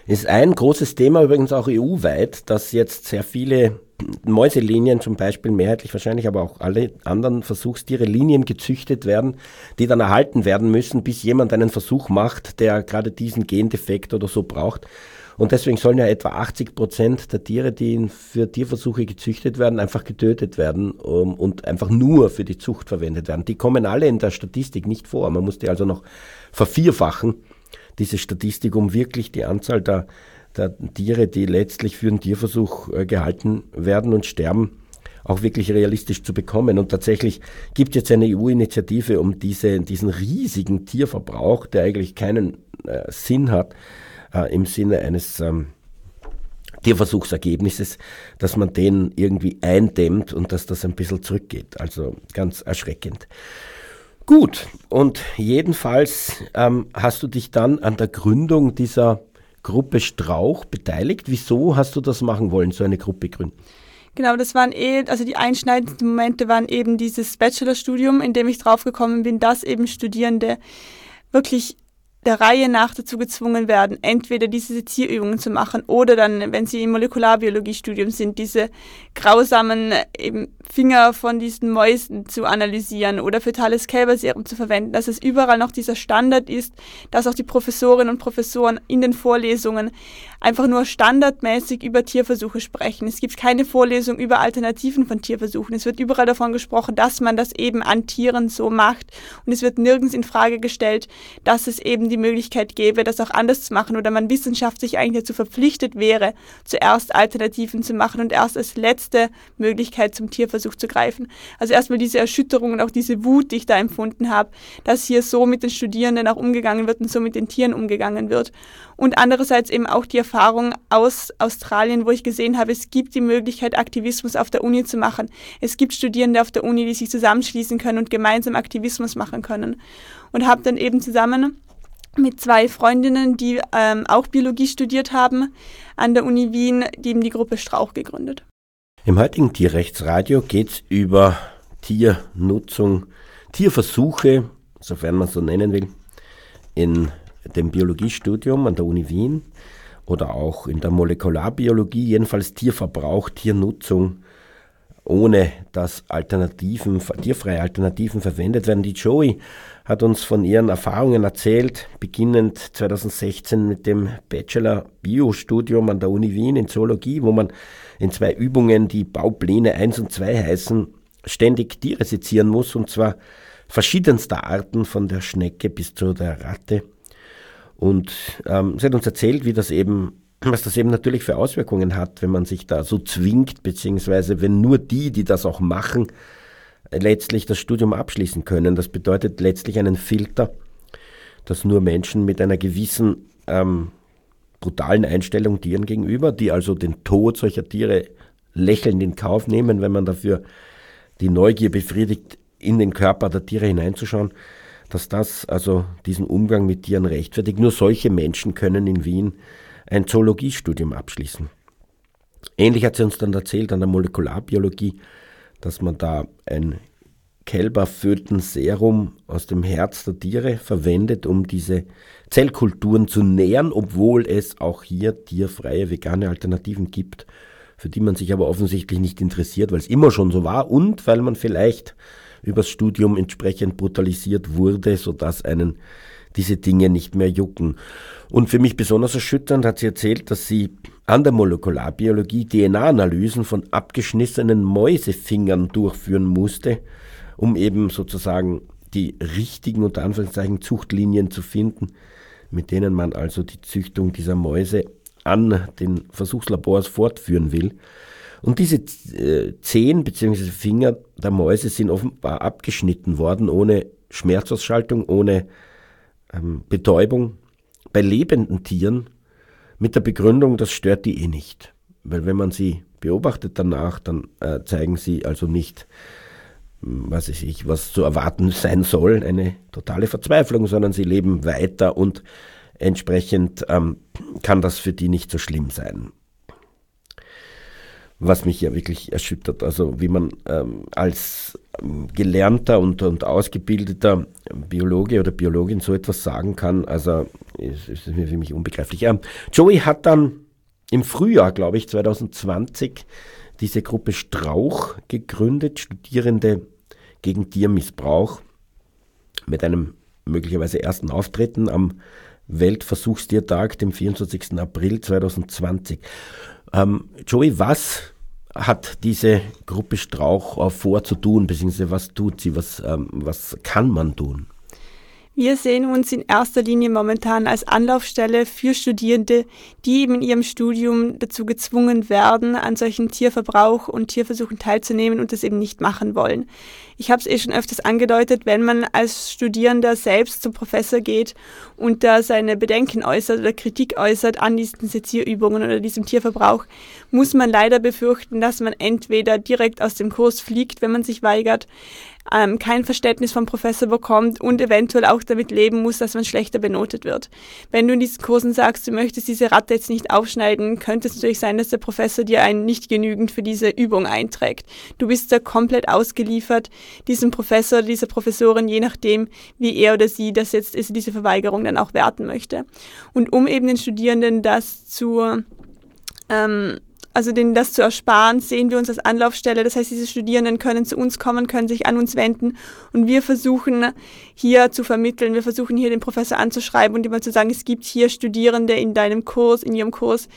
[SPEAKER 3] Ist ein großes Thema übrigens auch EU-weit, dass jetzt sehr viele Mäuselinien zum Beispiel, mehrheitlich wahrscheinlich, aber auch alle anderen Versuchstiere, Linien gezüchtet werden, die dann erhalten werden müssen, bis jemand einen Versuch macht, der gerade diesen Gendefekt oder so braucht. Und deswegen sollen ja etwa 80 Prozent der Tiere, die für Tierversuche gezüchtet werden, einfach getötet werden um, und einfach nur für die Zucht verwendet werden. Die kommen alle in der Statistik nicht vor. Man muss die also noch vervierfachen, diese Statistik, um wirklich die Anzahl der, der Tiere, die letztlich für einen Tierversuch äh, gehalten werden und sterben, auch wirklich realistisch zu bekommen. Und tatsächlich gibt es jetzt eine EU-Initiative, um diese, diesen riesigen Tierverbrauch, der eigentlich keinen äh, Sinn hat, äh, im Sinne eines ähm, Tierversuchsergebnisses, dass man den irgendwie eindämmt und dass das ein bisschen zurückgeht. Also ganz erschreckend. Gut, und jedenfalls ähm, hast du dich dann an der Gründung dieser Gruppe Strauch beteiligt. Wieso hast du das machen wollen, so eine Gruppe gründen?
[SPEAKER 4] Genau, das waren eh, also die einschneidenden Momente waren eben dieses Bachelorstudium, in dem ich draufgekommen bin, dass eben Studierende wirklich der Reihe nach dazu gezwungen werden, entweder diese Sezierübungen zu machen oder dann, wenn sie im Molekularbiologiestudium sind, diese grausamen eben Finger von diesen Mäusen zu analysieren oder für Thales Kälberserum zu verwenden, dass es überall noch dieser Standard ist, dass auch die Professorinnen und Professoren in den Vorlesungen einfach nur standardmäßig über Tierversuche sprechen. Es gibt keine Vorlesung über Alternativen von Tierversuchen. Es wird überall davon gesprochen, dass man das eben an Tieren so macht und es wird nirgends in Frage gestellt, dass es eben die Möglichkeit gäbe, das auch anders zu machen oder man wissenschaftlich eigentlich dazu verpflichtet wäre, zuerst Alternativen zu machen und erst als letzte Möglichkeit zum Tierversuch zu greifen. Also erstmal diese Erschütterung und auch diese Wut, die ich da empfunden habe, dass hier so mit den Studierenden auch umgegangen wird und so mit den Tieren umgegangen wird. Und andererseits eben auch die Erfahrung aus Australien, wo ich gesehen habe, es gibt die Möglichkeit, Aktivismus auf der Uni zu machen. Es gibt Studierende auf der Uni, die sich zusammenschließen können und gemeinsam Aktivismus machen können. Und habe dann eben zusammen mit zwei Freundinnen, die ähm, auch Biologie studiert haben, an der Uni Wien, die eben die Gruppe Strauch gegründet.
[SPEAKER 3] Im heutigen Tierrechtsradio geht es über Tiernutzung, Tierversuche, sofern man so nennen will, in dem Biologiestudium an der Uni Wien oder auch in der Molekularbiologie, jedenfalls Tierverbrauch, Tiernutzung, ohne dass Alternativen, tierfreie Alternativen verwendet werden. Die Joey hat uns von ihren Erfahrungen erzählt, beginnend 2016 mit dem Bachelor Bio-Studium an der Uni Wien in Zoologie, wo man in zwei Übungen, die Baupläne 1 und 2 heißen, ständig Tiere sezieren muss, und zwar verschiedenster Arten, von der Schnecke bis zu der Ratte. Und ähm, sie hat uns erzählt, wie das eben, was das eben natürlich für Auswirkungen hat, wenn man sich da so zwingt, beziehungsweise wenn nur die, die das auch machen, letztlich das Studium abschließen können. Das bedeutet letztlich einen Filter, dass nur Menschen mit einer gewissen ähm, brutalen Einstellung Tieren gegenüber, die also den Tod solcher Tiere lächelnd in Kauf nehmen, wenn man dafür die Neugier befriedigt, in den Körper der Tiere hineinzuschauen, dass das also diesen Umgang mit Tieren rechtfertigt. Nur solche Menschen können in Wien ein Zoologiestudium abschließen. Ähnlich hat sie uns dann erzählt an der Molekularbiologie, dass man da ein Kälberfötenserum aus dem Herz der Tiere verwendet, um diese Zellkulturen zu nähren, obwohl es auch hier tierfreie vegane Alternativen gibt, für die man sich aber offensichtlich nicht interessiert, weil es immer schon so war und weil man vielleicht übers Studium entsprechend brutalisiert wurde, sodass einen diese Dinge nicht mehr jucken. Und für mich besonders erschütternd hat sie erzählt, dass sie an der Molekularbiologie DNA-Analysen von abgeschnissenen Mäusefingern durchführen musste, um eben sozusagen die richtigen unter Anführungszeichen Zuchtlinien zu finden, mit denen man also die Züchtung dieser Mäuse an den Versuchslabors fortführen will. Und diese äh, Zehen bzw. Finger der Mäuse sind offenbar abgeschnitten worden, ohne Schmerzausschaltung, ohne ähm, Betäubung. Bei lebenden Tieren mit der Begründung, das stört die eh nicht. Weil wenn man sie beobachtet danach, dann äh, zeigen sie also nicht, hm, was weiß ich, was zu erwarten sein soll, eine totale Verzweiflung, sondern sie leben weiter und entsprechend ähm, kann das für die nicht so schlimm sein was mich ja wirklich erschüttert. Also wie man ähm, als ähm, gelernter und, und ausgebildeter Biologe oder Biologin so etwas sagen kann, also ist, ist mir für mich unbegreiflich. Ähm, Joey hat dann im Frühjahr, glaube ich, 2020 diese Gruppe Strauch gegründet, Studierende gegen Tiermissbrauch, mit einem möglicherweise ersten Auftreten am Weltversuchstiertag, dem 24. April 2020. Ähm, Joey, was hat diese Gruppe Strauch vor zu tun, beziehungsweise was tut sie, was, ähm, was kann man tun?
[SPEAKER 4] Wir sehen uns in erster Linie momentan als Anlaufstelle für Studierende, die eben in ihrem Studium dazu gezwungen werden, an solchen Tierverbrauch und Tierversuchen teilzunehmen und das eben nicht machen wollen. Ich habe es eh schon öfters angedeutet, wenn man als Studierender selbst zum Professor geht und da seine Bedenken äußert oder Kritik äußert an diesen Sezierübungen oder diesem Tierverbrauch, muss man leider befürchten, dass man entweder direkt aus dem Kurs fliegt, wenn man sich weigert, ähm, kein Verständnis vom Professor bekommt und eventuell auch damit leben muss, dass man schlechter benotet wird. Wenn du in diesen Kursen sagst, du möchtest diese Ratte jetzt nicht aufschneiden, könnte es natürlich sein, dass der Professor dir einen nicht genügend für diese Übung einträgt. Du bist da komplett ausgeliefert diesem Professor, dieser Professorin, je nachdem, wie er oder sie das jetzt ist, diese Verweigerung dann auch werten möchte. Und um eben den Studierenden das zu ähm, also denen das zu ersparen, sehen wir uns als Anlaufstelle. Das heißt, diese Studierenden können zu uns kommen, können sich an uns wenden und wir versuchen hier zu vermitteln, wir versuchen hier den Professor anzuschreiben und immer zu sagen, es gibt hier Studierende in deinem Kurs, in ihrem Kurs,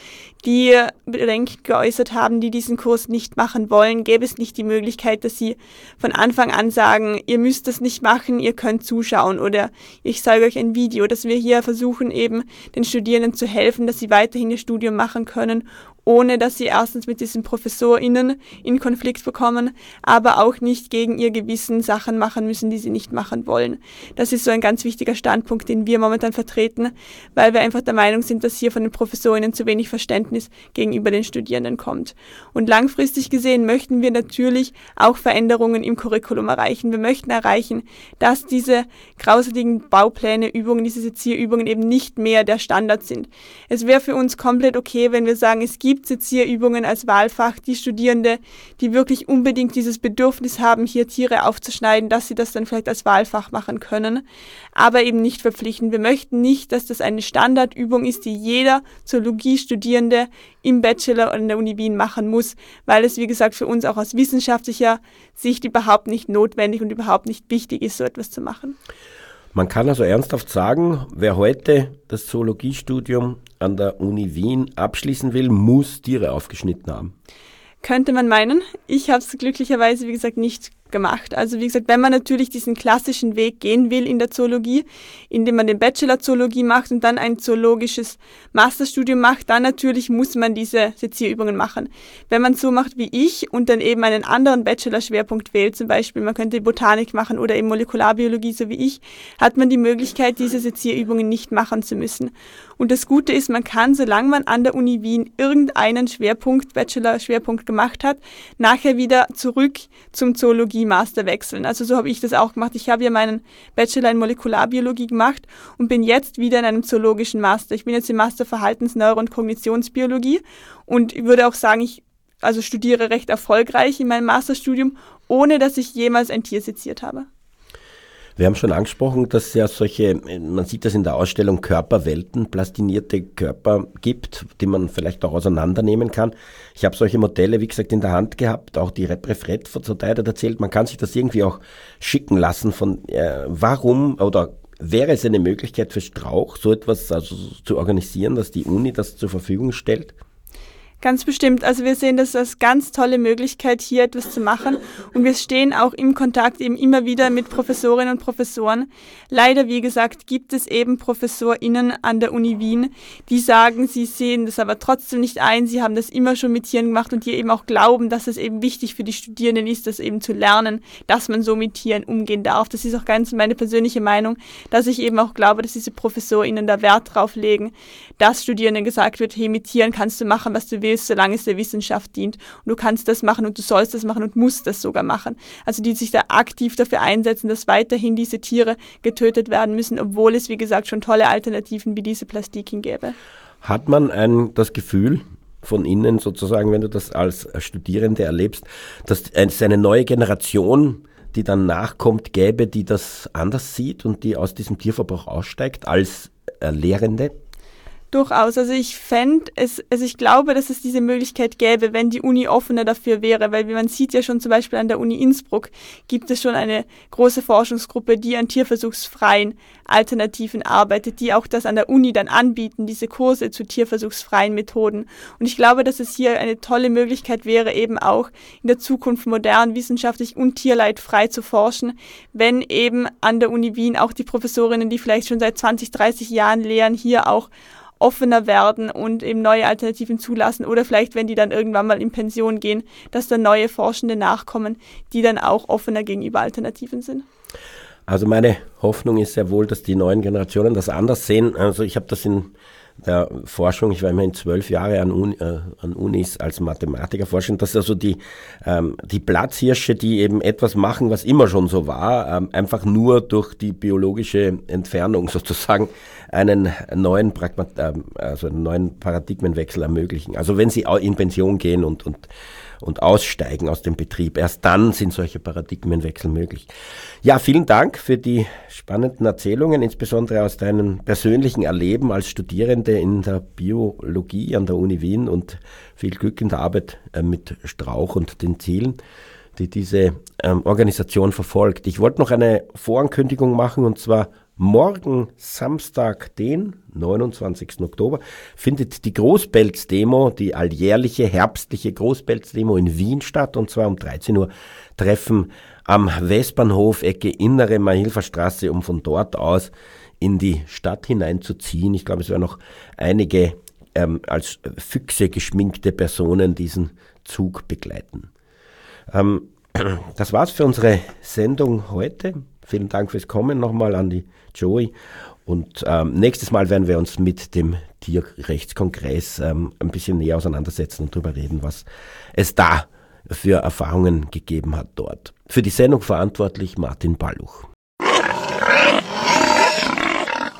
[SPEAKER 4] die Bedenken geäußert haben, die diesen Kurs nicht machen wollen. Gäbe es nicht die Möglichkeit, dass sie von Anfang an sagen, ihr müsst das nicht machen, ihr könnt zuschauen oder ich zeige euch ein Video, dass wir hier versuchen eben den Studierenden zu helfen, dass sie weiterhin ihr Studium machen können ohne dass sie erstens mit diesen ProfessorInnen in Konflikt bekommen, aber auch nicht gegen ihr Gewissen Sachen machen müssen, die sie nicht machen wollen. Das ist so ein ganz wichtiger Standpunkt, den wir momentan vertreten, weil wir einfach der Meinung sind, dass hier von den ProfessorInnen zu wenig Verständnis gegenüber den Studierenden kommt. Und langfristig gesehen möchten wir natürlich auch Veränderungen im Curriculum erreichen. Wir möchten erreichen, dass diese grauseligen Baupläne, Übungen, diese Sezierübungen eben nicht mehr der Standard sind. Es wäre für uns komplett okay, wenn wir sagen, es gibt gibt Sezierübungen als Wahlfach, die Studierende, die wirklich unbedingt dieses Bedürfnis haben, hier Tiere aufzuschneiden, dass sie das dann vielleicht als Wahlfach machen können, aber eben nicht verpflichten. Wir möchten nicht, dass das eine Standardübung ist, die jeder Zoologie-Studierende im Bachelor oder in der Uni Wien machen muss, weil es, wie gesagt, für uns auch aus wissenschaftlicher Sicht überhaupt nicht notwendig und überhaupt nicht wichtig ist, so etwas zu machen.
[SPEAKER 3] Man kann also ernsthaft sagen, wer heute das Zoologiestudium an der Uni Wien abschließen will, muss Tiere aufgeschnitten haben.
[SPEAKER 4] Könnte man meinen. Ich habe es glücklicherweise, wie gesagt, nicht gemacht. Also wie gesagt, wenn man natürlich diesen klassischen Weg gehen will in der Zoologie, indem man den Bachelor Zoologie macht und dann ein zoologisches Masterstudium macht, dann natürlich muss man diese Sezierübungen machen. Wenn man so macht wie ich und dann eben einen anderen Bachelor-Schwerpunkt wählt, zum Beispiel man könnte Botanik machen oder eben Molekularbiologie, so wie ich, hat man die Möglichkeit, diese Sezierübungen nicht machen zu müssen. Und das Gute ist, man kann, solange man an der Uni Wien irgendeinen Schwerpunkt, Bachelor-Schwerpunkt gemacht hat, nachher wieder zurück zum Zoologie Master wechseln. Also so habe ich das auch gemacht. Ich habe ja meinen Bachelor in Molekularbiologie gemacht und bin jetzt wieder in einem zoologischen Master. Ich bin jetzt im Master Verhaltensneuro- und Kognitionsbiologie und würde auch sagen, ich also studiere recht erfolgreich in meinem Masterstudium, ohne dass ich jemals ein Tier seziert habe.
[SPEAKER 3] Wir haben schon angesprochen, dass es ja solche, man sieht das in der Ausstellung Körperwelten, plastinierte Körper gibt, die man vielleicht auch auseinandernehmen kann. Ich habe solche Modelle, wie gesagt, in der Hand gehabt, auch die Reprefret von Zotai hat erzählt, man kann sich das irgendwie auch schicken lassen von, äh, warum oder wäre es eine Möglichkeit für Strauch, so etwas also zu organisieren, dass die Uni das zur Verfügung stellt?
[SPEAKER 4] Ganz bestimmt. Also wir sehen das als ganz tolle Möglichkeit, hier etwas zu machen. Und wir stehen auch im Kontakt eben immer wieder mit Professorinnen und Professoren. Leider, wie gesagt, gibt es eben ProfessorInnen an der Uni Wien, die sagen, sie sehen das aber trotzdem nicht ein. Sie haben das immer schon mit Tieren gemacht und die eben auch glauben, dass es eben wichtig für die Studierenden ist, das eben zu lernen, dass man so mit Tieren umgehen darf. Das ist auch ganz meine persönliche Meinung, dass ich eben auch glaube, dass diese ProfessorInnen da Wert drauf legen, dass Studierenden gesagt wird, hey, mit Tieren kannst du machen, was du willst ist, solange es der Wissenschaft dient. Und du kannst das machen und du sollst das machen und musst das sogar machen. Also die sich da aktiv dafür einsetzen, dass weiterhin diese Tiere getötet werden müssen, obwohl es, wie gesagt, schon tolle Alternativen wie diese Plastiken gäbe.
[SPEAKER 3] Hat man ein, das Gefühl, von innen sozusagen, wenn du das als Studierende erlebst, dass es eine neue Generation, die dann nachkommt, gäbe, die das anders sieht und die aus diesem Tierverbrauch aussteigt als Lehrende?
[SPEAKER 4] Durchaus. Also ich fände es, also ich glaube, dass es diese Möglichkeit gäbe, wenn die Uni offener dafür wäre, weil wie man sieht ja schon zum Beispiel an der Uni Innsbruck gibt es schon eine große Forschungsgruppe, die an tierversuchsfreien Alternativen arbeitet, die auch das an der Uni dann anbieten, diese Kurse zu tierversuchsfreien Methoden. Und ich glaube, dass es hier eine tolle Möglichkeit wäre, eben auch in der Zukunft modern, wissenschaftlich und tierleidfrei zu forschen, wenn eben an der Uni Wien auch die Professorinnen, die vielleicht schon seit 20, 30 Jahren lehren, hier auch offener werden und eben neue Alternativen zulassen oder vielleicht, wenn die dann irgendwann mal in Pension gehen, dass dann neue Forschende nachkommen, die dann auch offener gegenüber Alternativen sind.
[SPEAKER 3] Also meine Hoffnung ist sehr wohl, dass die neuen Generationen das anders sehen. Also ich habe das in der Forschung. Ich war immerhin zwölf Jahre an, Uni, äh, an Unis als Mathematiker forschen. Das ist also die, ähm, die Platzhirsche, die eben etwas machen, was immer schon so war, ähm, einfach nur durch die biologische Entfernung sozusagen einen neuen, Pragmat äh, also einen neuen Paradigmenwechsel ermöglichen. Also wenn sie in Pension gehen und, und und aussteigen aus dem Betrieb. Erst dann sind solche Paradigmenwechsel möglich. Ja, vielen Dank für die spannenden Erzählungen, insbesondere aus deinem persönlichen Erleben als Studierende in der Biologie an der Uni Wien und viel Glück in der Arbeit äh, mit Strauch und den Zielen die diese ähm, Organisation verfolgt. Ich wollte noch eine Vorankündigung machen und zwar Morgen, Samstag, den 29. Oktober, findet die Großpelz-Demo, die alljährliche herbstliche Großpelz-Demo in Wien statt, und zwar um 13 Uhr Treffen am Westbahnhof, Ecke Innere Mahilferstraße, um von dort aus in die Stadt hineinzuziehen. Ich glaube, es werden noch einige ähm, als Füchse geschminkte Personen diesen Zug begleiten. Ähm, das war's für unsere Sendung heute. Vielen Dank fürs Kommen nochmal an die Joey. Und ähm, nächstes Mal werden wir uns mit dem Tierrechtskongress ähm, ein bisschen näher auseinandersetzen und darüber reden, was es da für Erfahrungen gegeben hat dort. Für die Sendung verantwortlich Martin Balluch.